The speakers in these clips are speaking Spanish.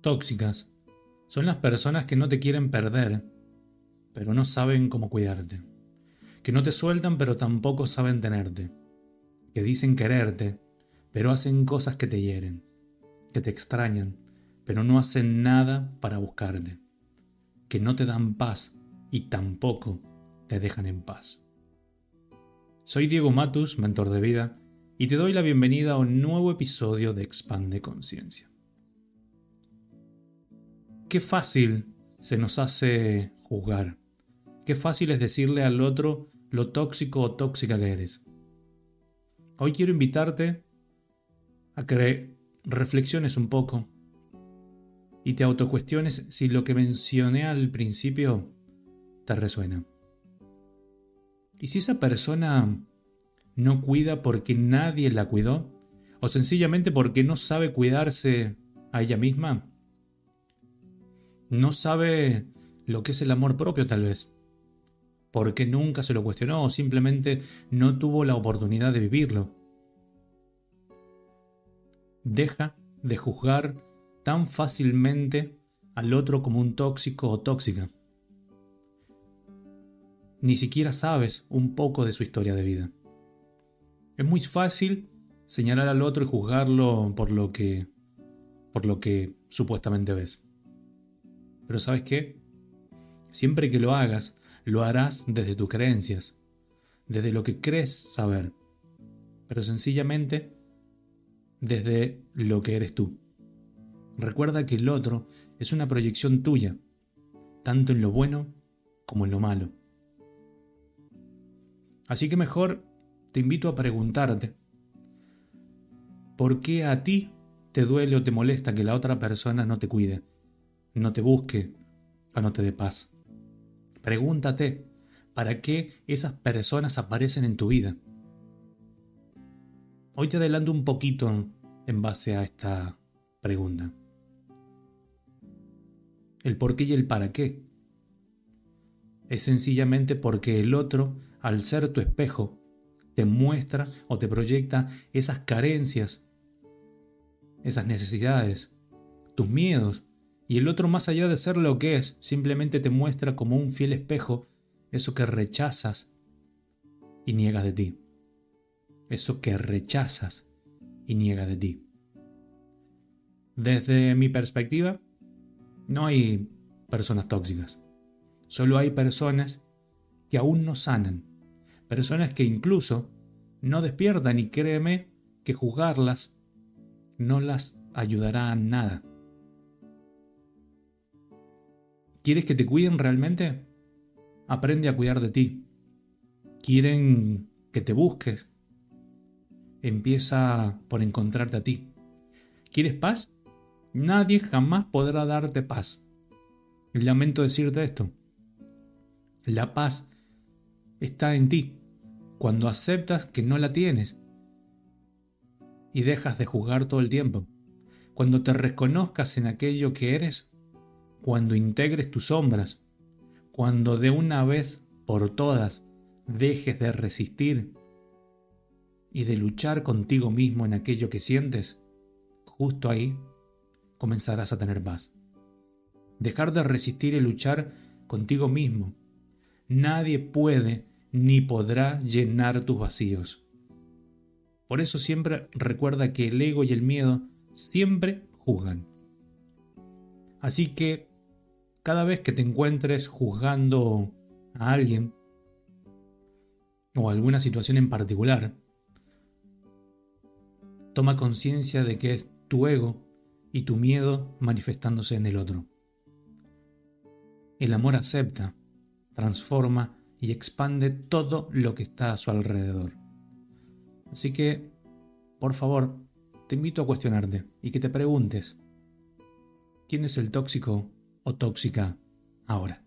Tóxicas son las personas que no te quieren perder, pero no saben cómo cuidarte. Que no te sueltan, pero tampoco saben tenerte. Que dicen quererte, pero hacen cosas que te hieren. Que te extrañan, pero no hacen nada para buscarte. Que no te dan paz y tampoco te dejan en paz. Soy Diego Matus, mentor de vida, y te doy la bienvenida a un nuevo episodio de Expande Conciencia. Qué fácil se nos hace juzgar. Qué fácil es decirle al otro lo tóxico o tóxica que eres. Hoy quiero invitarte a que reflexiones un poco y te autocuestiones si lo que mencioné al principio te resuena. ¿Y si esa persona no cuida porque nadie la cuidó? ¿O sencillamente porque no sabe cuidarse a ella misma? No sabe lo que es el amor propio tal vez. Porque nunca se lo cuestionó o simplemente no tuvo la oportunidad de vivirlo. Deja de juzgar tan fácilmente al otro como un tóxico o tóxica. Ni siquiera sabes un poco de su historia de vida. Es muy fácil señalar al otro y juzgarlo por lo que por lo que supuestamente ves. Pero ¿sabes qué? Siempre que lo hagas, lo harás desde tus creencias, desde lo que crees saber, pero sencillamente desde lo que eres tú. Recuerda que el otro es una proyección tuya, tanto en lo bueno como en lo malo. Así que mejor te invito a preguntarte, ¿por qué a ti te duele o te molesta que la otra persona no te cuide? No te busque o no te paz. Pregúntate, ¿para qué esas personas aparecen en tu vida? Hoy te adelanto un poquito en base a esta pregunta. El por qué y el para qué. Es sencillamente porque el otro, al ser tu espejo, te muestra o te proyecta esas carencias, esas necesidades, tus miedos, y el otro, más allá de ser lo que es, simplemente te muestra como un fiel espejo eso que rechazas y niegas de ti. Eso que rechazas y niegas de ti. Desde mi perspectiva, no hay personas tóxicas. Solo hay personas que aún no sanan. Personas que incluso no despiertan y créeme que juzgarlas no las ayudará a nada. ¿Quieres que te cuiden realmente? Aprende a cuidar de ti. ¿Quieren que te busques? Empieza por encontrarte a ti. ¿Quieres paz? Nadie jamás podrá darte paz. Lamento decirte esto. La paz está en ti cuando aceptas que no la tienes y dejas de juzgar todo el tiempo. Cuando te reconozcas en aquello que eres cuando integres tus sombras, cuando de una vez por todas dejes de resistir y de luchar contigo mismo en aquello que sientes, justo ahí comenzarás a tener paz. Dejar de resistir y luchar contigo mismo. Nadie puede ni podrá llenar tus vacíos. Por eso siempre recuerda que el ego y el miedo siempre juzgan. Así que cada vez que te encuentres juzgando a alguien o alguna situación en particular, toma conciencia de que es tu ego y tu miedo manifestándose en el otro. El amor acepta, transforma y expande todo lo que está a su alrededor. Así que, por favor, te invito a cuestionarte y que te preguntes, ¿quién es el tóxico o tóxica ahora.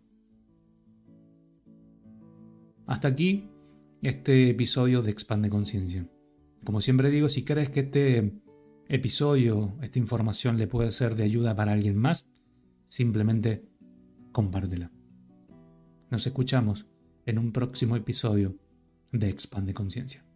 Hasta aquí este episodio de Expande Conciencia. Como siempre digo, si crees que este episodio, esta información le puede ser de ayuda para alguien más, simplemente compártela. Nos escuchamos en un próximo episodio de Expande Conciencia.